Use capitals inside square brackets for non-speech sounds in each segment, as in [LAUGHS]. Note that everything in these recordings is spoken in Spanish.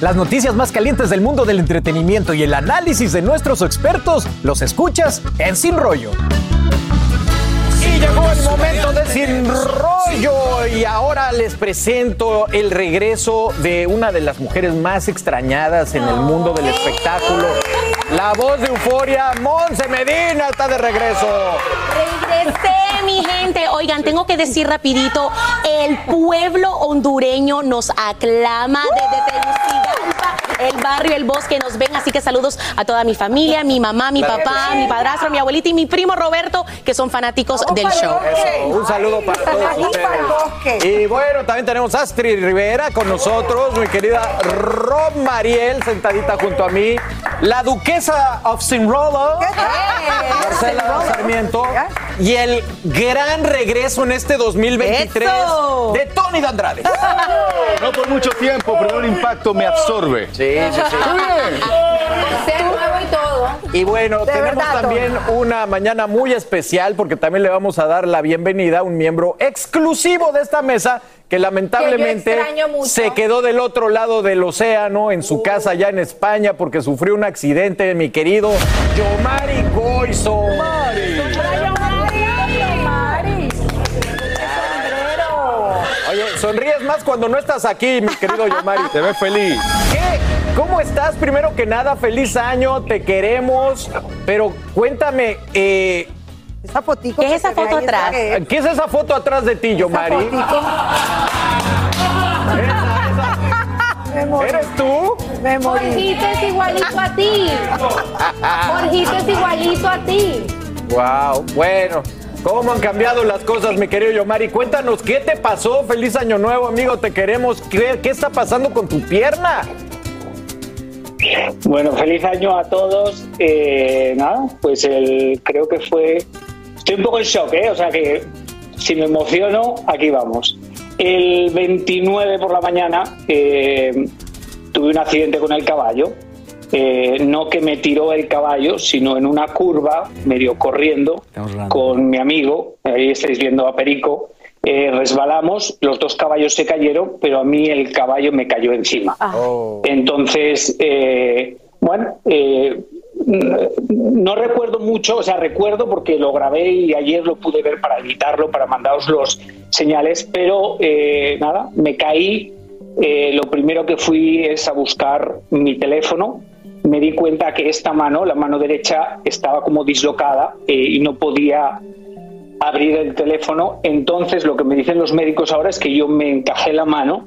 Las noticias más calientes del mundo del entretenimiento y el análisis de nuestros expertos los escuchas en Sin Rollo. Y llegó el momento de Sin Rollo y ahora les presento el regreso de una de las mujeres más extrañadas en el mundo del espectáculo. La voz de Euforia, Monse Medina está de regreso. Regresé, mi gente. Oigan, tengo que decir rapidito, el pueblo hondureño nos aclama desde Tegucigalpa, el barrio, el bosque, nos ven. Así que saludos a toda mi familia, mi mamá, mi papá, mi padrastro, mi abuelita y mi primo Roberto, que son fanáticos del show. Eso, un saludo para todos ustedes. Y bueno, también tenemos a Astrid Rivera con nosotros, mi querida Rob Mariel, sentadita junto a mí, la duquesa of Sinrolo, Marcela Sarmiento, y el gran regreso en este 2023 ¡Eso! de Tony de Andrade. No por mucho tiempo, pero un impacto me absorbe. Sí, sí, sí. Ser nuevo y todo. Y bueno, De tenemos verdad, también una mañana muy especial porque también le vamos a dar la bienvenida a un miembro exclusivo de esta mesa que lamentablemente se quedó del otro lado del océano en su casa allá en España porque sufrió un accidente, mi querido Yomari Goizo. Oye, sonríes más cuando no estás aquí, mi querido Yomari. [LAUGHS] Te ves feliz. ¿Qué? ¿Cómo estás? Primero que nada, feliz año, te queremos. Pero cuéntame, eh, Esa fotico ¿Qué es esa foto atrás? ¿qué? ¿qué es esa foto atrás de ti, Yomari? [LAUGHS] ¿Eres tú? Me morí. Jorgito es igualito a ti. Jorgito es igualito a ti. Wow, bueno. ¿Cómo han cambiado las cosas, mi querido Yomari? Cuéntanos, ¿qué te pasó? Feliz año nuevo, amigo, te queremos. ¿Qué, qué está pasando con tu pierna? Bueno, feliz año a todos. Eh, nada, pues el, creo que fue. Estoy un poco en shock, ¿eh? O sea que si me emociono, aquí vamos. El 29 por la mañana eh, tuve un accidente con el caballo. Eh, no que me tiró el caballo, sino en una curva, medio corriendo, con mi amigo. Ahí estáis viendo a Perico. Eh, resbalamos, los dos caballos se cayeron, pero a mí el caballo me cayó encima. Entonces, eh, bueno, eh, no recuerdo mucho, o sea, recuerdo porque lo grabé y ayer lo pude ver para editarlo, para mandaros los señales, pero eh, nada, me caí. eh, lo primero que fui es a buscar mi teléfono. Me di cuenta que esta mano, la mano derecha, estaba como dislocada eh, y no podía abrir el teléfono. Entonces, lo que me dicen los médicos ahora es que yo me encajé la mano.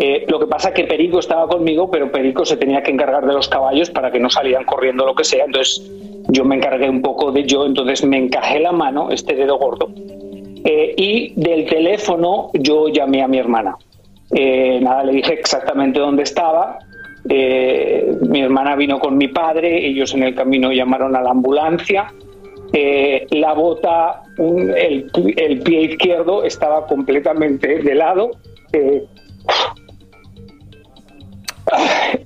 Eh, lo que pasa que Perico estaba conmigo, pero Perico se tenía que encargar de los caballos para que no salieran corriendo lo que sea. Entonces, yo me encargué un poco de yo, entonces me encajé la mano, este dedo gordo. Eh, y del teléfono yo llamé a mi hermana. Eh, nada, le dije exactamente dónde estaba. Mi hermana vino con mi padre, ellos en el camino llamaron a la ambulancia. La bota, el, pie izquierdo estaba completamente de lado.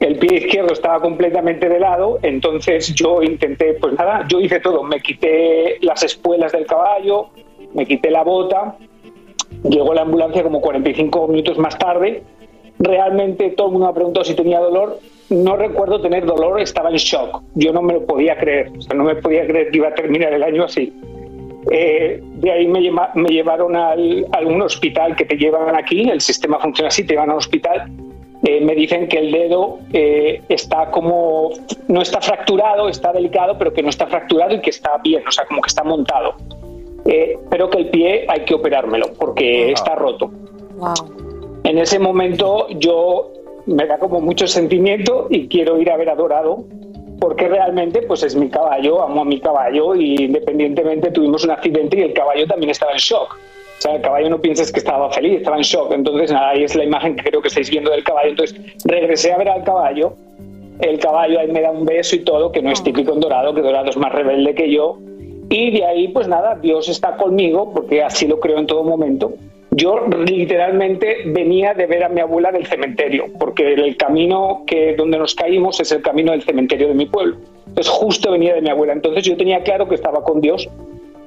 El pie izquierdo estaba completamente de lado, entonces yo intenté, pues nada, yo hice todo, me quité las espuelas del caballo, me quité la bota, llegó la ambulancia como 45 minutos más tarde, realmente todo el mundo me preguntó si tenía dolor, no recuerdo tener dolor, estaba en shock, yo no me lo podía creer, o sea, no me podía creer que iba a terminar el año así. Eh, de ahí me, lleva- me llevaron a un hospital que te llevan aquí, el sistema funciona así, te llevan al hospital. Me dicen que el dedo eh, está como, no está fracturado, está delicado, pero que no está fracturado y que está bien, o sea, como que está montado. Eh, pero que el pie hay que operármelo porque está roto. En ese momento yo me da como mucho sentimiento y quiero ir a ver a Dorado porque realmente pues es mi caballo, amo a mi caballo y independientemente tuvimos un accidente y el caballo también estaba en shock. O sea, el caballo no pienses que estaba feliz, estaba en shock. Entonces, nada, ahí es la imagen que creo que estáis viendo del caballo. Entonces, regresé a ver al caballo. El caballo ahí me da un beso y todo, que no es típico en Dorado, que Dorado es más rebelde que yo. Y de ahí, pues nada, Dios está conmigo, porque así lo creo en todo momento. Yo literalmente venía de ver a mi abuela del cementerio, porque el camino que donde nos caímos es el camino del cementerio de mi pueblo. Entonces justo venía de mi abuela. Entonces yo tenía claro que estaba con Dios.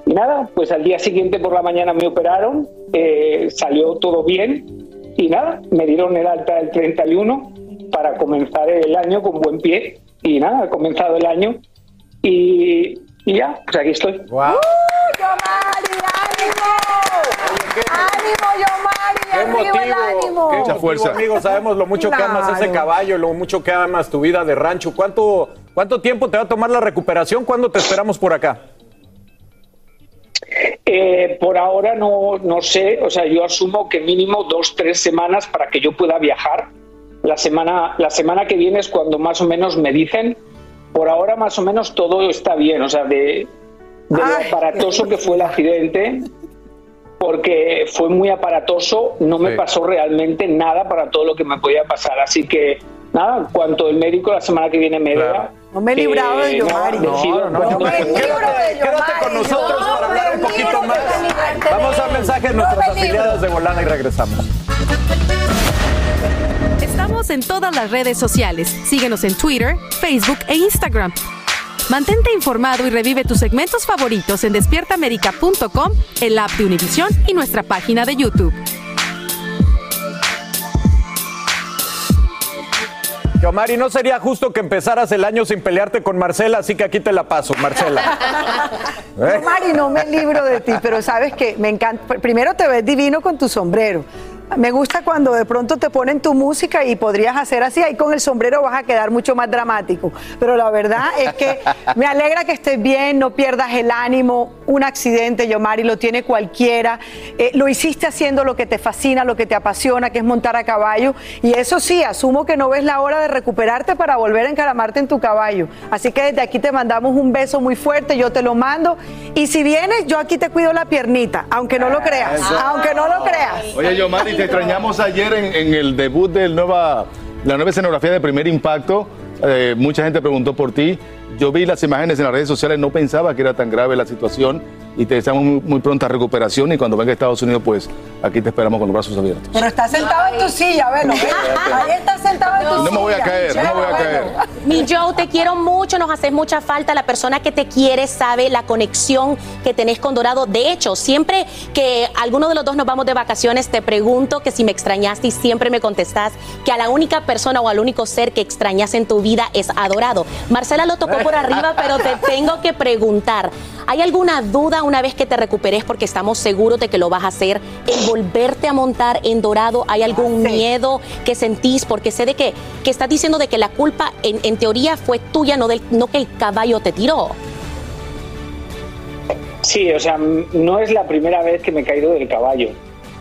Y nada, pues al día siguiente por la mañana me operaron, eh, salió todo bien y nada, me dieron el alta el 31 para comenzar el año con buen pie. Y nada, he comenzado el año y, y ya, pues aquí estoy. ¡Ánimo, Yomari! ¡Qué ¡Arriba el ánimo! Qué motivo, amigo. Sabemos lo mucho que amas ese Claro. caballo, lo mucho que amas tu vida de rancho. ¿Cuánto, ¿Cuánto tiempo te va a tomar la recuperación? ¿Cuándo te esperamos por acá? Eh, por ahora no, no sé, o sea, yo asumo que mínimo dos, tres semanas para que yo pueda viajar. La semana, la semana que viene es cuando más o menos me dicen. Por ahora más o menos todo está bien, o sea, de, de lo aparatoso que fue el accidente, porque fue muy aparatoso, no me Sí. pasó realmente nada para todo lo que me podía pasar. Así que nada, cuanto el médico la semana que viene me vea. No me he librado de eh, Yomari. no, cuándo- Quédate con nosotros para hablar un poquito más. Vamos al mensaje de nuestras afiliadas de Volana y regresamos. Estamos en todas las redes sociales. Síguenos en Twitter, Facebook e Instagram. Mantente informado y revive tus segmentos favoritos en despiertamerica.com, el app de Univision y nuestra página de YouTube. Yomari, no sería justo que empezaras el año sin pelearte con Marcela, así que aquí te la paso, Marcela. [LAUGHS] ¿Eh? Mari, no me libro de ti, pero sabes que me encanta. Primero te ves divino con tu sombrero. Me gusta cuando de pronto te ponen tu música y podrías hacer así, ahí con el sombrero vas a quedar mucho más dramático. Pero la verdad es que [LAUGHS] me alegra que estés bien, no pierdas el ánimo. Un accidente, Yomari, lo tiene cualquiera. Eh, lo hiciste haciendo lo que te fascina, lo que te apasiona, que es montar a caballo. Y eso sí, asumo que no ves la hora de recuperarte para volver a encaramarte en tu caballo. Así que desde aquí te mandamos un beso muy fuerte, yo te lo mando. Y si vienes, yo aquí te cuido la piernita, aunque no lo creas, Eso. aunque no lo creas. Oye, Yomari, te extrañamos ayer en, en el debut de nueva, la nueva escenografía de Primer Impacto. Eh, mucha gente preguntó por ti. Yo vi las imágenes en las redes sociales, no pensaba que era tan grave la situación y te deseamos muy, muy pronta recuperación y cuando venga a Estados Unidos, pues aquí te esperamos con los brazos abiertos. Pero estás sentado en tu silla, velo. ve. [LAUGHS] Ahí estás sentado en tu No silla. me voy a caer, no me voy a caer. Mi Joe, te quiero mucho, nos haces mucha falta. La persona que te quiere sabe la conexión que tenés con Dorado. De hecho, siempre que alguno de los dos nos vamos de vacaciones, te pregunto que si me extrañaste y siempre me contestás que a la única persona o al único ser que extrañas en tu vida es Adorado. Marcela lo tocó por arriba, pero te tengo que preguntar. ¿Hay alguna duda una vez que te recuperes, porque estamos seguros de que lo vas a hacer, en volverte a montar en Dorado? ¿Hay algún miedo que sentís? Porque sé de que, que estás diciendo de que la culpa en, en teoría fue tuya, no, del, no que el caballo te tiró. Sí, o sea, no es la primera vez que me he caído del caballo.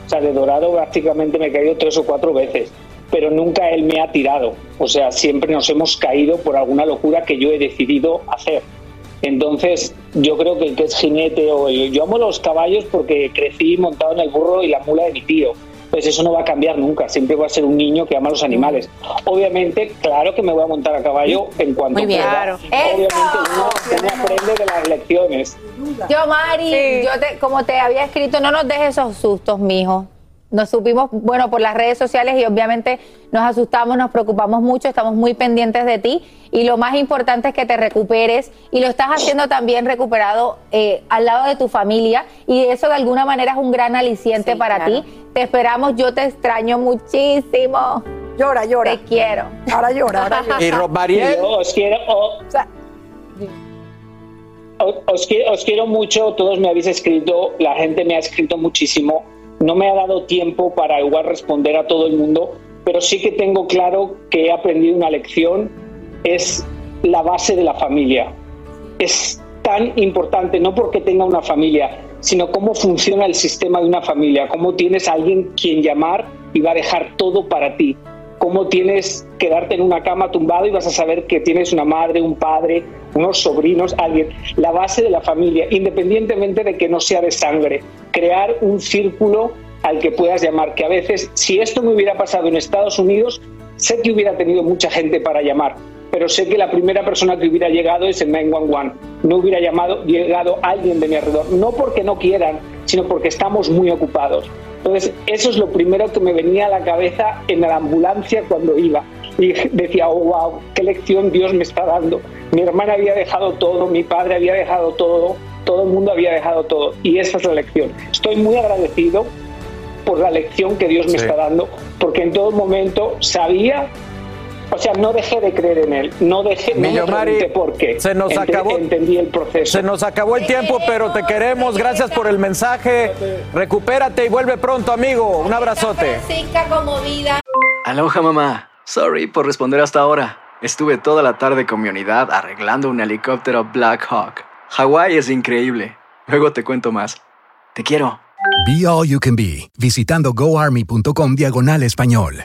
O sea, de dorado prácticamente me he caído tres o cuatro veces, pero nunca él me ha tirado. O sea, siempre nos hemos caído por alguna locura que yo he decidido hacer. Entonces, yo creo que el que es jinete o el- yo amo los caballos porque crecí montado en el burro y la mula de mi tío. Pues eso no va a cambiar nunca, siempre voy a ser un niño que ama los animales. Obviamente, claro que me voy a montar a caballo en cuanto Muy bien. pueda. Claro. Obviamente uno, uno aprende de las lecciones. Yo, Mari, yo te, como te había escrito, no nos dejes esos sustos, mijo. Nos supimos, bueno, por las redes sociales y obviamente nos asustamos, nos preocupamos mucho, estamos muy pendientes de ti y lo más importante es que te recuperes y lo estás haciendo también recuperado eh, al lado de tu familia y eso de alguna manera es un gran aliciente para ti. Te esperamos, yo te extraño muchísimo. Llora, llora. Te quiero. Ahora llora, ahora [LAUGHS] llora. Y Rosmariel. Os quiero, o- o- os, quiero, os quiero mucho, todos me habéis escrito, la gente me ha escrito muchísimo. No me ha dado tiempo para igual responder a todo el mundo, pero sí que tengo claro que he aprendido una lección, es la base de la familia. Es tan importante, no porque tenga una familia, sino cómo funciona el sistema de una familia, cómo tienes a alguien quien llamar y va a dejar todo para ti, cómo tienes que quedarte en una cama tumbado y vas a saber que tienes una madre, un padre, unos sobrinos, alguien. La base de la familia, independientemente de que no sea de sangre, crear un círculo al que puedas llamar, que a veces, si esto me hubiera pasado en Estados Unidos, sé que hubiera tenido mucha gente para llamar, pero sé que la primera persona que hubiera llegado es el 911. No hubiera llamado, llegado alguien de mi alrededor, no porque no quieran, sino porque estamos muy ocupados. Entonces, eso es lo primero que me venía a la cabeza en la ambulancia cuando iba. Y decía, oh, wow, qué lección Dios me está dando. Mi hermana había dejado todo, mi padre había dejado todo, todo el mundo había dejado todo. Y esa es la lección. Estoy muy agradecido por la lección que Dios me Sí. está dando, porque en todo momento sabía, o sea, no dejé de creer en Él, no dejé, no me por qué. se nos Ente- acabó- Entendí el proceso. Se nos acabó el tiempo, pero te queremos. Gracias por el mensaje. Recupérate y vuelve pronto, amigo. Un abrazote. Francisca como vida. Aloha mamá. Sorry por responder hasta ahora. Estuve toda la tarde con mi unidad arreglando un helicóptero Black Hawk. Hawái es increíble. Luego te cuento más. Te quiero. Be All You Can Be, visitando goarmy.com diagonal español.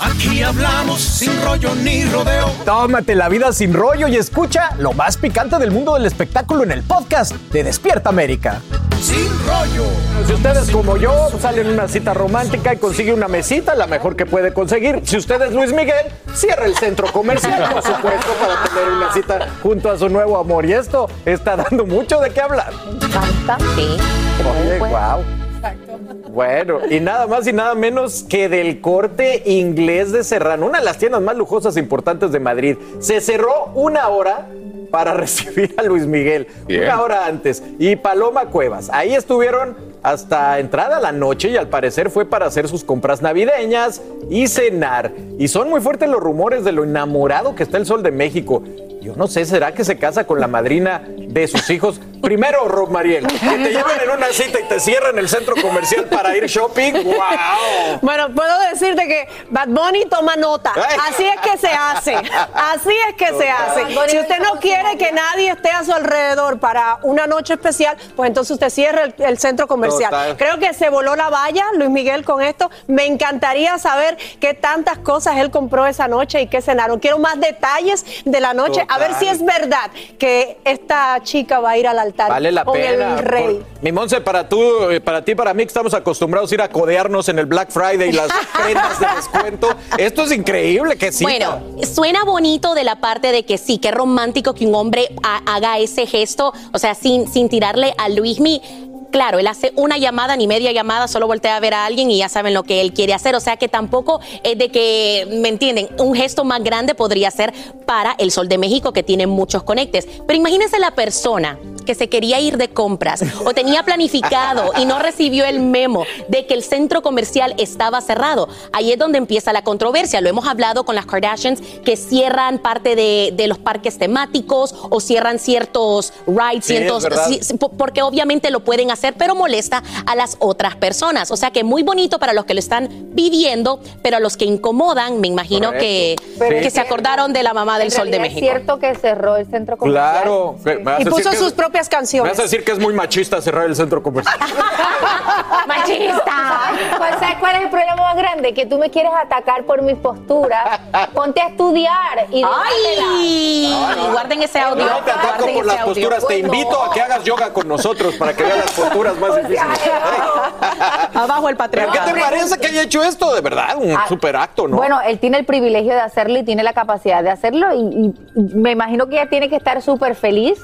Aquí hablamos sin rollo ni rodeo. Tómate la vida sin rollo y escucha lo más picante del mundo del espectáculo en el podcast de Despierta América. Sin rollo. Si ustedes como yo salen a una cita romántica y consigue una mesita, la mejor que puede conseguir. Si usted es Luis Miguel, cierra el centro comercial, por supuesto, para tener una cita junto a su nuevo amor. Y esto está dando mucho de qué hablar. sí. Oye, wow. Bueno, y nada más y nada menos que del corte inglés de Serrano, una de las tiendas más lujosas e importantes de Madrid. Se cerró una hora para [LAUGHS] recibir a Luis Miguel, Bien. una hora antes. Y Paloma Cuevas, ahí estuvieron hasta entrada la noche y al parecer fue para hacer sus compras navideñas y cenar. Y son muy fuertes los rumores de lo enamorado que está el Sol de México. Yo no sé, ¿será que se casa con la madrina de sus hijos? Primero, Rob Mariel, que te [LAUGHS] lleven en una cita y te cierren el centro comercial para ir shopping. [LAUGHS] ¡Wow! Bueno, puedo decirte que Bad Bunny toma nota. Así es que se hace. Así es que se hace. Si usted no quiere que nadie esté a su alrededor para una noche especial, pues entonces usted cierra el, el centro comercial. Total. Creo que se voló la valla, Luis Miguel, con esto. Me encantaría saber qué tantas cosas él compró esa noche y qué cenaron. Quiero más detalles de la noche, a ver si es verdad que esta chica va a ir al altar Vale la con pena. el rey. Por- Mi Monse, para tú, eh, para ti, para mí, que estamos acostumbrados a ir a codearnos en el Black Friday y las [LAUGHS] prendas de descuento. Esto es increíble que sí. Bueno, suena bonito de la parte de que sí, qué romántico que un hombre ha- haga ese gesto, o sea, sin, sin tirarle a Luismi. Claro, él hace una llamada, ni media llamada, solo voltea a ver a alguien y ya saben lo que él quiere hacer. O sea que tampoco es de que, ¿me entienden? Un gesto más grande podría ser para el Sol de México, que tiene muchos conectes. Pero imagínense la persona que se quería ir de compras o tenía planificado y no recibió el memo de que el centro comercial estaba cerrado, ahí es donde empieza la controversia. Lo hemos hablado con las Kardashians que cierran parte de, de los parques temáticos o cierran ciertos rides, Sí, ciertos, porque obviamente lo pueden hacer, pero molesta a las otras personas. O sea que muy bonito para los que lo están viviendo, pero a los que incomodan, me imagino que, que se acordaron de la mamá del En Sol de México. Es cierto que cerró el centro comercial. Claro. ¿Me Y puso sus propias ¿Me canciones. vas a decir que es muy machista cerrar el centro comercial? [LAUGHS] ¡Machista! ¿Cuál, [LAUGHS] ¿Sabes cuál es el problema más grande? Que tú me quieres atacar por mis posturas. Ponte a estudiar y ¡Ay! debátela. Guarden ese audio. No te ataco por las audio. posturas. Te invito a que hagas yoga con nosotros para que veas las posturas más [LAUGHS] difíciles. Abajo el ¿Pero qué patriarcado. te parece que haya hecho esto? De verdad, un Ah, super acto, ¿no? Bueno, él tiene el privilegio de hacerlo y tiene la capacidad de hacerlo y, y me imagino que ella tiene que estar súper feliz.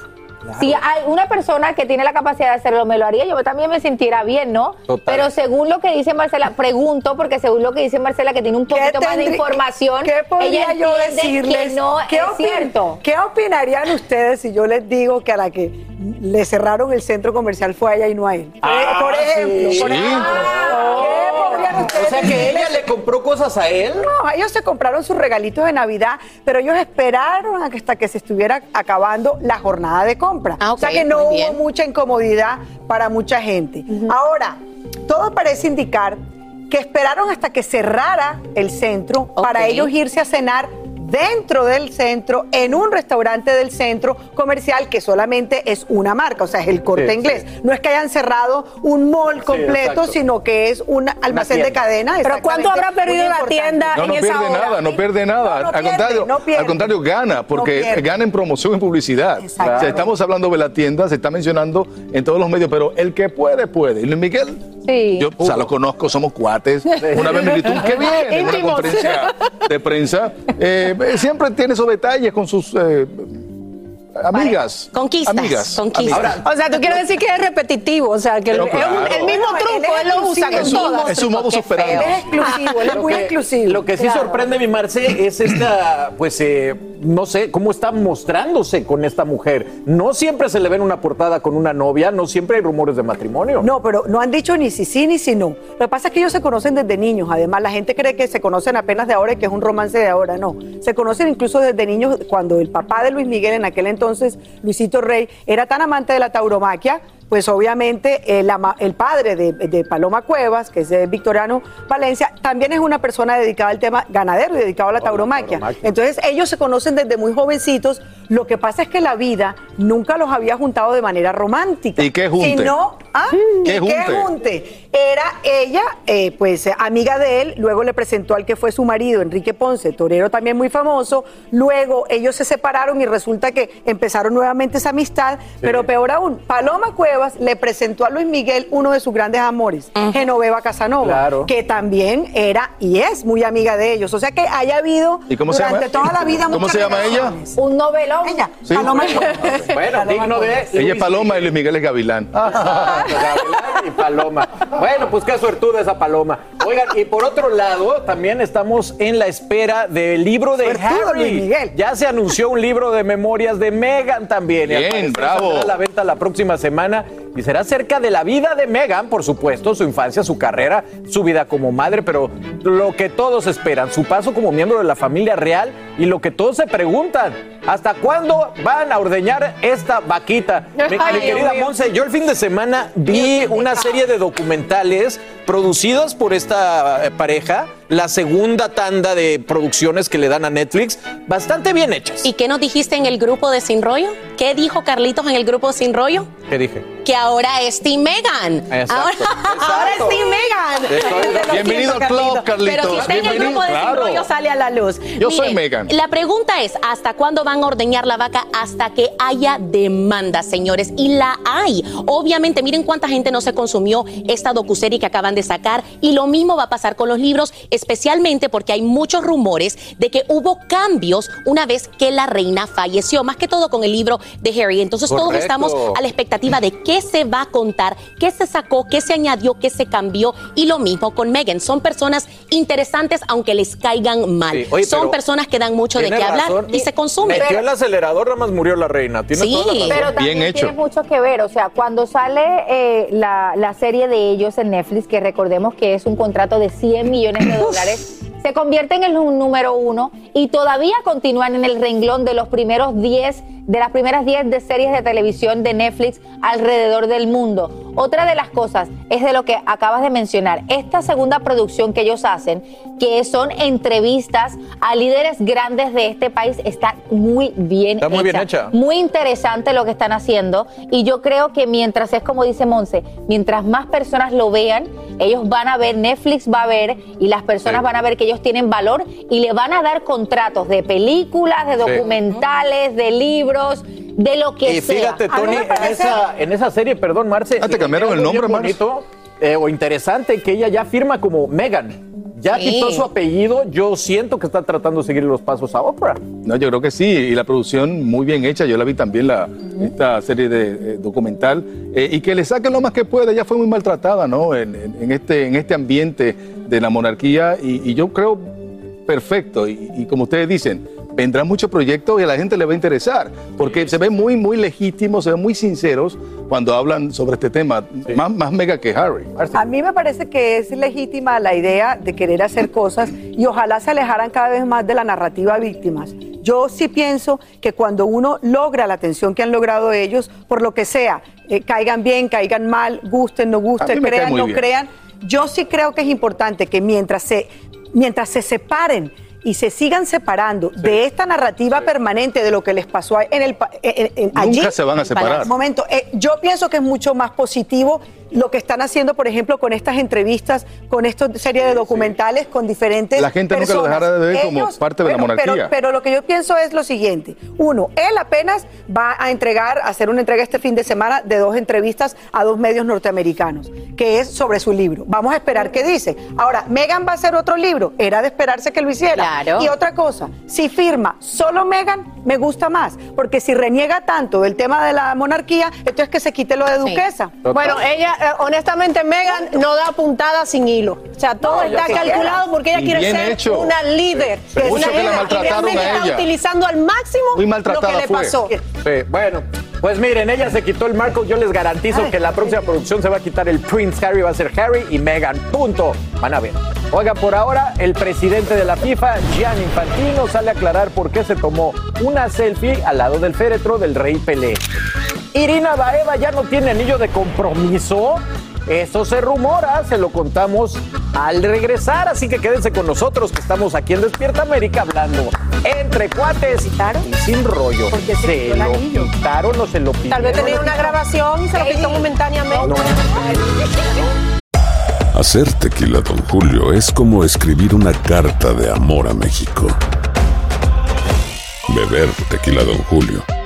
Si hay una persona que tiene la capacidad de hacerlo, me lo haría, yo también me sintiera bien, ¿no? Total. Pero según lo que dice Marcela, pregunto, porque según lo que dice Marcela, que tiene un poquito más de información, ¿Qué podría ella yo decirles? que no ¿Qué es opin- cierto. ¿Qué opinarían ustedes si yo les digo que a la que le cerraron el centro comercial fue a ella y no a él? Por- Ah, por ejemplo, sí. por Sí. ejemplo. ¿Qué podrían ustedes O sea, que ella le compró cosas a él. No, ellos se compraron sus regalitos de Navidad, pero ellos esperaron hasta que se estuviera acabando la jornada de compra. Ah, o sea que no hubo bien. mucha incomodidad para mucha gente. Ahora, todo parece indicar que esperaron hasta que cerrara el centro para ellos irse a cenar dentro del centro, en un restaurante del centro comercial que solamente es una marca, o sea, es el corte Sí, inglés. No es que hayan cerrado un mall completo, sino que es un almacén de cadena. Pero ¿cuánto habrá perdido la tienda No, no en esa pierde hora? nada, no pierde nada. No, no al, pierde, contrario, al contrario, gana, porque gana en promoción y publicidad. Exacto. O sea, estamos hablando de la tienda, se está mencionando en todos los medios, pero el que puede, puede. Y Luis Miguel, Sí. yo o sea, lo conozco, somos cuates. [LAUGHS] Una vez me gritó, qué bien, en una conferencia de prensa. [LAUGHS] Eh, siempre tiene esos detalles con sus eh, amigas. Conquistas, Amigas. conquistas. amigas. O sea, tú quieres decir que es repetitivo, o sea, que el, un- claro. el mismo él truco, es él lo usa con exclusivo. todas. Es su modus operandi. Él es exclusivo, él es muy exclusivo. Lo que sí Claro. sorprende, mi Marce, es esta, pues, eh, no sé, cómo está mostrándose con esta mujer. No siempre se le ve en una portada con una novia, no siempre hay rumores de matrimonio. No, pero no han dicho ni si sí ni si no. Lo que pasa es que ellos se conocen desde niños. Además, la gente cree que se conocen apenas de ahora y que es un romance de ahora. No. Se conocen incluso desde niños cuando el papá de Luis Miguel, en aquel entonces, Luisito Rey, era tan amante de la tauromaquia. Pues obviamente el, ama- el padre de, de Paloma Cuevas, que es eh, Victoriano Valencia, también es una persona dedicada al tema ganadero y dedicado a la tauromaquia. Entonces ellos se conocen desde muy jovencitos. Lo que pasa es que la vida nunca los había juntado de manera romántica. ¿Y qué junte? Sino, ¿ah? ¿Qué ¿Y junte? qué junte? Era ella, eh, pues eh, amiga de él, luego le presentó al que fue su marido, Enrique Ponce, torero también muy famoso. Luego ellos se separaron y resulta que empezaron nuevamente esa amistad, pero peor aún, Paloma Cuevas le presentó a Luis Miguel uno de sus grandes amores, Genoveva Casanova, Claro. que también era y es muy amiga de ellos. O sea que haya habido ¿Y cómo se durante llama? toda la [LAUGHS] vida ¿Cómo se llama ella? Un novelón. Ella, Sí. Paloma [LAUGHS] Bueno, digno de. Ella es Paloma y Luis Miguel es Gavilán. [LAUGHS] Gavilán y Paloma. Bueno, pues qué suertuda esa Paloma. Oigan, y por otro lado, también estamos en la espera del libro de Suertudo, Harry. Luis Miguel. Ya se anunció un libro de memorias de Meghan también. Bien, bravo. a la venta la próxima semana y será acerca de la vida de Meghan, por supuesto, su infancia, su carrera, su vida como madre, pero lo que todos esperan, su paso como miembro de la familia real y lo que todos se preguntan, ¿hasta cuándo van a ordeñar esta vaquita? Mi, Ay, querida. Monse, yo el fin de semana vi una serie de documentales producidos por esta eh, pareja, la segunda tanda de producciones que le dan a Netflix, bastante bien hechas. ¿Y qué nos dijiste en el grupo de Sin Rollo? ¿Qué dijo Carlitos en el grupo Sin Rollo? ¿Qué dije? Que ahora es Team Megan. Exacto, Ahora, exacto. ahora es Team Megan. Estoy- Bienvenido al club, Carlito. Pero si Carlitos. está en el grupo de claro. Rollo sale a la luz. Yo soy Megan. La pregunta es, ¿hasta cuándo van a ordeñar la vaca? Hasta que haya demanda, señores. Y la hay. Obviamente, miren cuánta gente no se consumió esta docuserie que acaban de sacar. Y lo mismo va a pasar con los libros, especialmente porque hay muchos rumores de que hubo cambios una vez que la reina falleció. Más que todo con el libro de Harry. Entonces todos estamos a la expectativa expectativa de qué se va a contar, qué se sacó, qué se añadió, qué se cambió. Y lo mismo con Megan. Son personas interesantes aunque les caigan mal. Sí, oye, Son personas que dan mucho de qué hablar razón. y se consumen. Metió el acelerador, nada más murió la reina. Tiene Sí. toda la razón. Pero también tiene mucho que ver, o sea, cuando sale eh, la, la serie de ellos en Netflix, que recordemos que es un contrato de 100 millones de dólares, [LAUGHS] se convierten en un número uno y todavía continúan en el renglón de los primeros 10, de las primeras 10 de series de televisión de Netflix alrededor del mundo. Otra de las cosas es de lo que acabas de mencionar, esta segunda producción que ellos hacen, que son entrevistas a líderes grandes de este país, está muy bien Está muy bien hecha. muy interesante lo que están haciendo y yo creo que mientras es como dice Monse, mientras más personas lo vean, ellos van a ver, Netflix va a ver y las personas van a ver que ellos tienen valor y le van a dar contratos de películas, de Sí. documentales, de libros, de lo que Y sea. fíjate, A mí Tony, en esa, en esa serie, perdón, Marce. Ah, te cambiaron algo el nombre, bonito eh, o interesante que ella ya firma como Megan. Ya Sí. quitó su apellido. Yo siento que está tratando de seguir los pasos a Oprah. No, yo creo que sí, y la producción muy bien hecha, yo la vi también, la, esta serie de eh, documental, eh, y que le saquen lo más que pueda, ella fue muy maltratada, ¿no? En, en- en este, en este ambiente de la monarquía, y, y yo creo perfecto, y, y como ustedes dicen, vendrán muchos proyectos y a la gente le va a interesar, porque se ven muy, muy legítimos, se ven muy sinceros cuando hablan sobre este tema, más, más mega que Harry. A mí me parece que es legítima la idea de querer hacer cosas y ojalá se alejaran cada vez más de la narrativa víctimas. Yo sí pienso que cuando uno logra la atención que han logrado ellos, por lo que sea, eh, caigan bien, caigan mal, gusten, no gusten, crean, no bien. crean, yo sí creo que es importante que mientras se, mientras se separen y se sigan separando de esta narrativa permanente de lo que les pasó en el en- Nunca allí. se van a separar. Momento, eh, yo pienso que es mucho más positivo lo que están haciendo, por ejemplo, con estas entrevistas, con esta serie de documentales, con diferentes La gente nunca lo personas. dejará de ver como parte de la monarquía. Pero, pero lo que yo pienso es lo siguiente. Uno, él apenas va a entregar, a hacer una entrega este fin de semana de dos entrevistas a dos medios norteamericanos, que es sobre su libro. Vamos a esperar qué dice. Ahora, Megan va a hacer otro libro. Era de esperarse que lo hiciera. Y otra cosa, si firma solo Megan, me gusta más. Porque si reniega tanto del tema de la monarquía, entonces que se quite lo de duquesa. Bueno, ella, honestamente, Megan no da puntada sin hilo. O sea, todo No, lo está que calculado porque ella Y quiere ser hecho. una líder. Pero una mucho que la líder, y maltrataron realmente a está utilizando al máximo Muy lo maltratada que le fue. pasó. Sí, bueno, pues miren, ella se quitó el Markle. Yo les garantizo que la próxima producción se va a quitar el Prince Harry. Va a ser Harry y Meghan. Punto. Van a ver. Oiga, por ahora, el presidente de la FIFA, Gianni Infantino, sale a aclarar por qué se tomó una selfie al lado del féretro del rey Pelé. Irina Baeva ya no tiene anillo de compromiso. Eso se rumora, se lo contamos al regresar, así que quédense con nosotros que estamos aquí en Despierta América hablando entre cuates y sin rollo. se, lo quitaron o se lo pidieron. Tal vez tenía una grabación y se lo quitó momentáneamente. Hacer tequila, Don Julio, es como escribir una carta de amor a México. Beber tequila, Don Julio,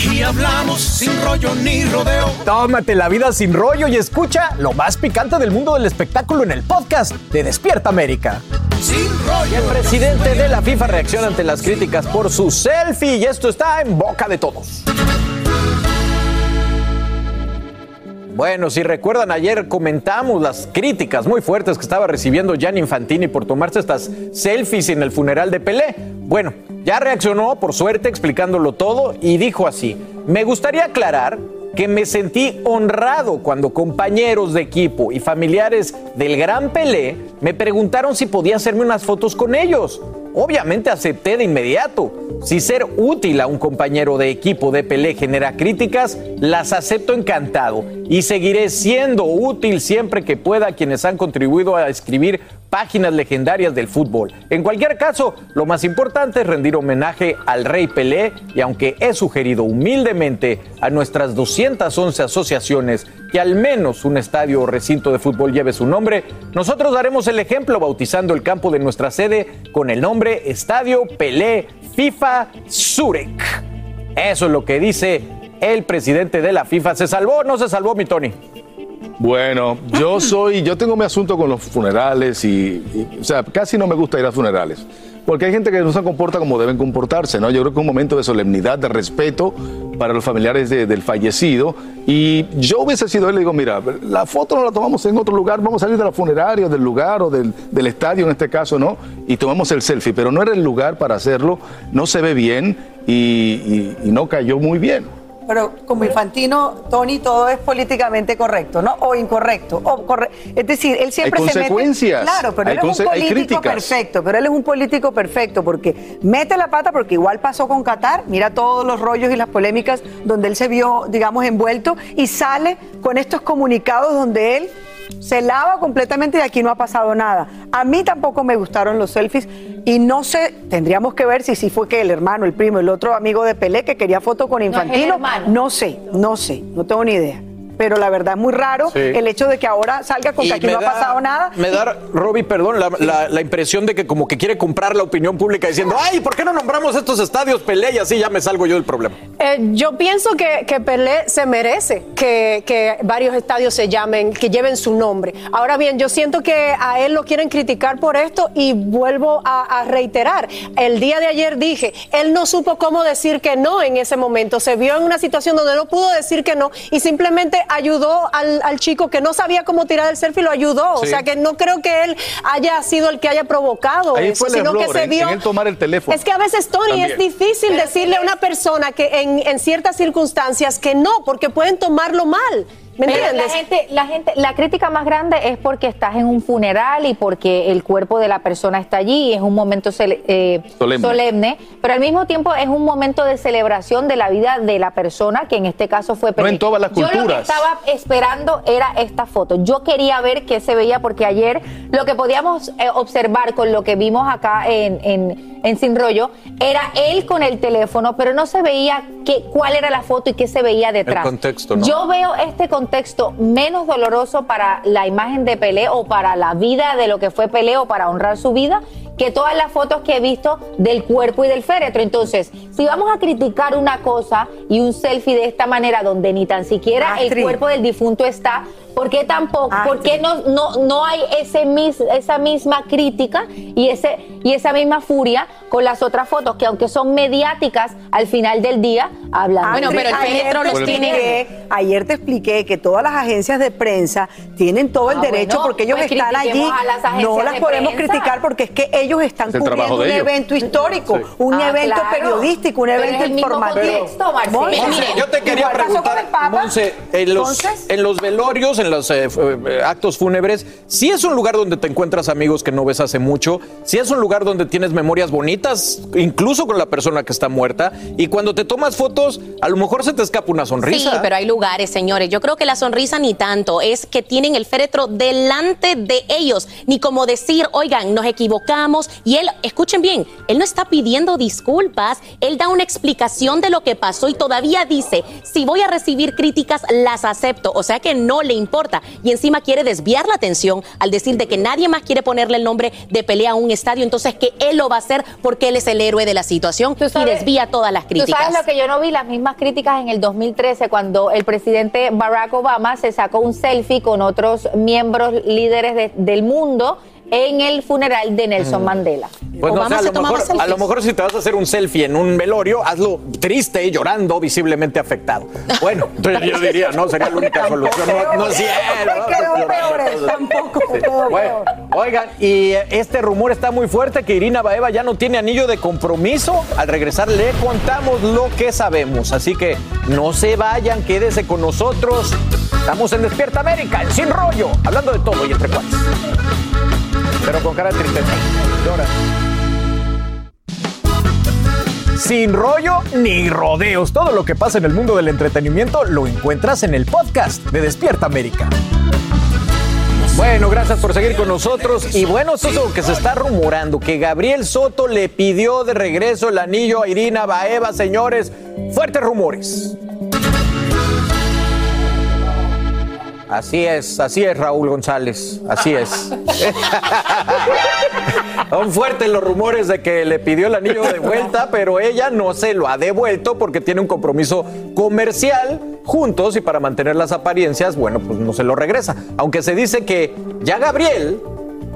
Aquí hablamos sin rollo ni rodeo. Tómate la vida sin rollo y escucha lo más picante del mundo del espectáculo en el podcast de Despierta América. Sin rollo. Y el presidente de la FIFA reacciona ante las críticas por su selfie y esto está en boca de todos. Bueno, si recuerdan, ayer comentamos las críticas muy fuertes que estaba recibiendo Gianni Infantini por tomarse estas selfies en el funeral de Pelé. Bueno, ya reaccionó, por suerte, explicándolo todo y dijo así, me gustaría aclarar que me sentí honrado cuando compañeros de equipo y familiares del gran Pelé me preguntaron si podía hacerme unas fotos con ellos. Obviamente acepté de inmediato. Si ser útil a un compañero de equipo de Pelé genera críticas, las acepto encantado y seguiré siendo útil siempre que pueda a quienes han contribuido a escribir páginas legendarias del fútbol. En cualquier caso, lo más importante es rendir homenaje al Rey Pelé y aunque he sugerido humildemente a nuestras 211 asociaciones que al menos un estadio o recinto de fútbol lleve su nombre, nosotros daremos el ejemplo bautizando el campo de nuestra sede con el nombre Estadio Pelé FIFA Zurich. Eso es lo que dice el presidente de la FIFA. ¿Se salvó o no se salvó, mi Tony? Bueno, yo [LAUGHS] soy, yo tengo mi asunto con los funerales y, y, o sea, casi no me gusta ir a funerales. Porque hay gente que no se comporta como deben comportarse, ¿no? Yo creo que es un momento de solemnidad, de respeto para los familiares de- del fallecido. Y yo hubiese sido él, le digo, mira, la foto no la tomamos en otro lugar, vamos a salir de la funeraria, del lugar o del, del estadio en este caso, ¿no? Y tomamos el selfie, pero no era el lugar para hacerlo, no se ve bien y, y- y no cayó muy bien. Pero como infantino, Tony, todo es políticamente correcto, ¿no? O incorrecto. O corre- Es decir, él siempre Hay se mete. consecuencias, Claro, pero él es un político perfecto. Pero él es un político perfecto porque mete la pata, porque igual pasó con Qatar. Mira todos los rollos y las polémicas donde él se vio, digamos, envuelto y sale con estos comunicados donde él se lava completamente y aquí no ha pasado nada. A mí tampoco me gustaron los selfies y no sé, tendríamos que ver si sí fue que el hermano, el primo, el otro amigo de Pelé que quería foto con Infantino. hermano. No sé, no sé, no tengo ni idea. Pero la verdad es muy raro Sí. el hecho de que ahora salga con Y que aquí no ha pasado nada. Me da, Roby, perdón, la, la- la impresión de que como que quiere comprar la opinión pública diciendo, ay, ¿por qué no nombramos estos estadios Pelé y así ya me salgo yo del problema? Eh, yo pienso que, que Pelé se merece que, que varios estadios se llamen, que lleven su nombre. Ahora bien, yo siento que a él lo quieren criticar por esto y vuelvo a, a reiterar. El día de ayer dije, él no supo cómo decir que no en ese momento. Se vio en una situación donde no pudo decir que no y simplemente ayudó al, al chico que no sabía cómo tirar el selfie, lo ayudó. O sea que no creo que él haya sido el que haya provocado Ahí eso, fue el sino error, que se vio. en él tomar el teléfono. Es que a veces, Tony, es difícil decirle a una persona que en, en ciertas circunstancias que no, porque pueden tomarlo mal. ¿Me entiendes? La gente, la gente, la crítica más grande es porque estás en un funeral y porque el cuerpo de la persona está allí y es un momento cele- eh, Solemne. solemne, pero al mismo tiempo es un momento de celebración de la vida de la persona, que en este caso fue Pelé. en todas las Yo lo que culturas. estaba esperando era esta foto. Yo quería ver qué se veía porque ayer lo que podíamos eh, observar con lo que vimos acá en, en, en Sin Rollo era él con el teléfono, pero no se veía qué, cuál era la foto y qué se veía detrás. contexto, ¿no? Yo veo este contexto menos doloroso para la imagen de Pelé o para la vida de lo que fue Pelé o para honrar su vida que todas las fotos que he visto del cuerpo y del féretro. Entonces, si vamos a criticar una cosa y un selfie de esta manera donde ni tan siquiera el cuerpo del difunto está, ¿por qué tampoco? Astrid. ¿Por qué no, no, no hay ese mis- esa misma crítica y, ese, y esa misma furia con las otras fotos que aunque son mediáticas, al final del día hablan de- Astrid, ayer te expliqué- Ayer te expliqué que todas las agencias de prensa tienen todo el Ah, derecho bueno, porque ellos pues están allí. las No las de podemos prensa. criticar porque es que ellos están Es el cubriendo un ellos. evento histórico, Sí. un Ah, evento claro. periodístico, un Pero es evento el mismo informativo. contexto. Monse, yo te quería igual pasó con preguntar, el Papa. Monse, en los, Entonces- en los velorios, en los eh, eh, actos fúnebres, si es un lugar donde te encuentras amigos que no ves hace mucho, si es un lugar donde tienes memorias bonitas, incluso con la persona que está muerta, y cuando te tomas fotos, a lo mejor se te escapa una sonrisa. Sí, pero hay lugares, señores. Yo creo que la sonrisa ni tanto, es que tienen el féretro delante de ellos, ni como decir, oigan, nos equivocamos. Y él, escuchen bien, él no está pidiendo disculpas, él da una explicación de lo que pasó y todavía dice, si voy a recibir críticas, las acepto. O sea que no le importa. Y encima quiere desviar la atención al decir de que nadie más quiere ponerle el nombre de pelea a un estadio, entonces que él lo va a hacer porque él es el héroe de la situación y desvía todas las Tú críticas. sabes lo que yo no vi, las mismas críticas en el 2013 cuando el presidente Barack Obama se sacó un selfie con otros miembros líderes de- del mundo en el funeral de Nelson Mandela. Pues no sé, Obama a se lo, mejor, a lo mejor si te vas a hacer un selfie en un velorio, hazlo triste, llorando, visiblemente afectado. Bueno, [LAUGHS] entonces yo diría, no, sería la única solución. No, no es cierto. Eh, tampoco Bueno, oigan, y este rumor está muy fuerte que Irina Baeva ya no tiene anillo de compromiso. Al regresar le contamos lo que sabemos. Así que no se vayan, quédese con nosotros. Estamos en Despierta América, en Sin Rollo, hablando de todo y entre cuates. Pero con cara de tristeza. Llora. Sin rollo ni rodeos. Todo lo que pasa en el mundo del entretenimiento lo encuentras en el podcast de Despierta América. Bueno, gracias por seguir con nosotros. Y bueno, esto es lo que se está rumorando, que Gabriel Soto le pidió de regreso el anillo a Irina Baeva, señores. Fuertes rumores. Así es, así es, Raúl González, así es. [LAUGHS] Son fuertes los rumores de que le pidió el anillo de vuelta, [LAUGHS] pero ella no se lo ha devuelto porque tiene un compromiso comercial juntos y para mantener las apariencias, bueno, pues no se lo regresa. Aunque se dice que ya Gabriel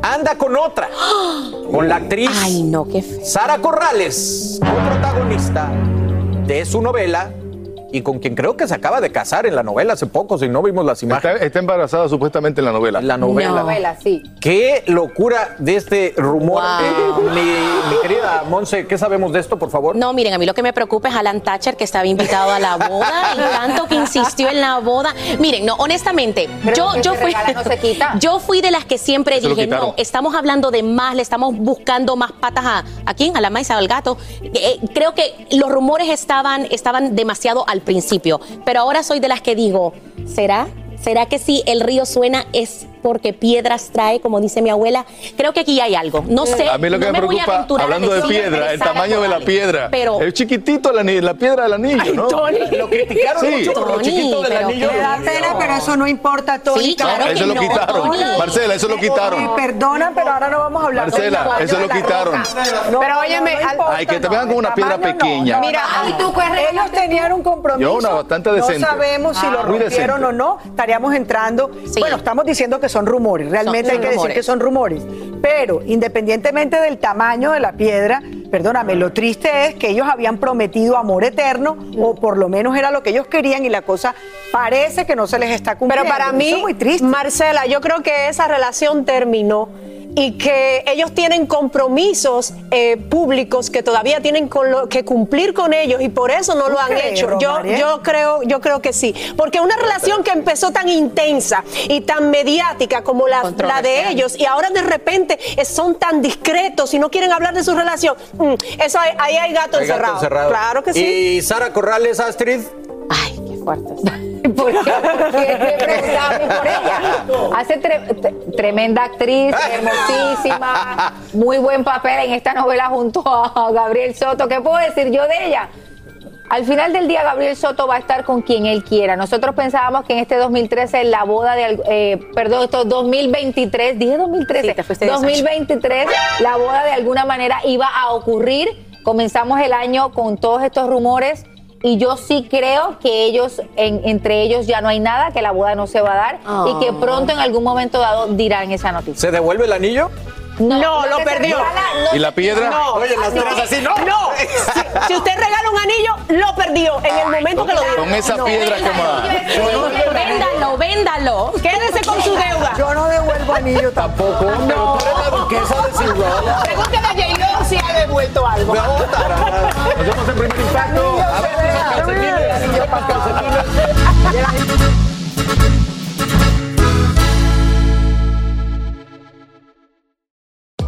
anda con otra, con la actriz Sara Corrales, protagonista de su novela y con quien creo que se acaba de casar en la novela hace poco, si no vimos las imágenes. Está, está embarazada supuestamente en la novela. En la novela. Novela, sí. Qué locura de este rumor. Wow. Eh, mi, mi querida Monse, ¿qué sabemos de esto, por favor? No, miren, a mí lo que me preocupa es Alan Thatcher, que estaba invitado a la boda y tanto que insistió en la boda. Miren, no, honestamente, Pero yo, yo fui. regala no se quita. [LAUGHS] Yo fui de las que siempre dije, no, estamos hablando de más, le estamos buscando más patas a, ¿a quién? A la maíz, al gato. Eh, creo que los rumores estaban, estaban demasiado al principio, pero ahora soy de las que digo, ¿será? ¿Será que si el río suena es porque piedras trae, como dice mi abuela? Creo que aquí hay algo. No sé. A mí lo que no me a preocupa, hablando de piedra, el tamaño de la piedra. Pero es chiquitito el anillo- la piedra del anillo, ¿no? Tony. Lo criticaron Sí. mucho por lo chiquito del pero anillo. Me da pena, pero eso no importa, Tony. Sí, claro No, eso que lo no, quitaron. Tony. Marcela, eso lo quitaron. Me perdonan, pero ahora no vamos a hablar Marcela, eso lo la quitaron. Pero óyeme, al- importa, Ay, que te vean con una piedra pequeña. Mira, no. ¿y tú qué Ellos tenían un compromiso. Yo, una bastante decente. No sabemos si lo Muy rompieron o no. Estaríamos entrando. Bueno, estamos diciendo que son rumores. Realmente Son- hay que decir que son rumores. Pero independientemente del tamaño de la piedra, perdóname, lo triste es que ellos habían prometido amor eterno, o por lo menos era lo que ellos querían, y la cosa parece que no se les está cumpliendo. Pero para mí, es muy triste. Marcela, yo creo que esa relación terminó y que ellos tienen compromisos eh, públicos que todavía tienen con lo- que cumplir con ellos y por eso no ¿Tú lo han crees, hecho. Yo, yo creo, yo creo que sí, porque una relación que empezó tan intensa y tan mediática como la, la de ellos y ahora de repente son tan discretos y no quieren hablar de su relación, mm, eso hay- ahí hay gato, Hay gato encerrado. encerrado. Claro que sí. Y Sara Corrales, Astrid. Ay, qué fuerte. ¿Por [LAUGHS] qué? Porque preguntaba mí por ella. Hace tre- tre- tremenda actriz, hermosísima, muy buen papel en esta novela junto a Gabriel Soto. ¿Qué puedo decir yo de ella? Al final del día, Gabriel Soto va a estar con quien él quiera. Nosotros pensábamos que en este 2013, la boda de. eh, perdón, esto 2023, dije 2013. Sí, te fuiste diez años. 2023, la boda de alguna manera iba a ocurrir. Comenzamos el año con todos estos rumores. Y yo sí creo que ellos, en- entre ellos ya no hay nada, que la boda no se va a dar y que pronto en algún momento dado dirán esa noticia. ¿Se devuelve el anillo? No, lo que perdió. regala no ¿Y la piedra? No, Oye, las tres así, no. No, si, si usted regala un anillo, lo perdió en el momento que lo dio. Con esa No. piedra quemada. Véndalo, véndalo. Quédese con su deuda. Yo no devuelvo anillo tampoco. Tampoco, pero tú eres la duquesa de. Pregúntale a J-Lo si ha devuelto algo. No. Nos vemos en primer impacto. A ver calcetines.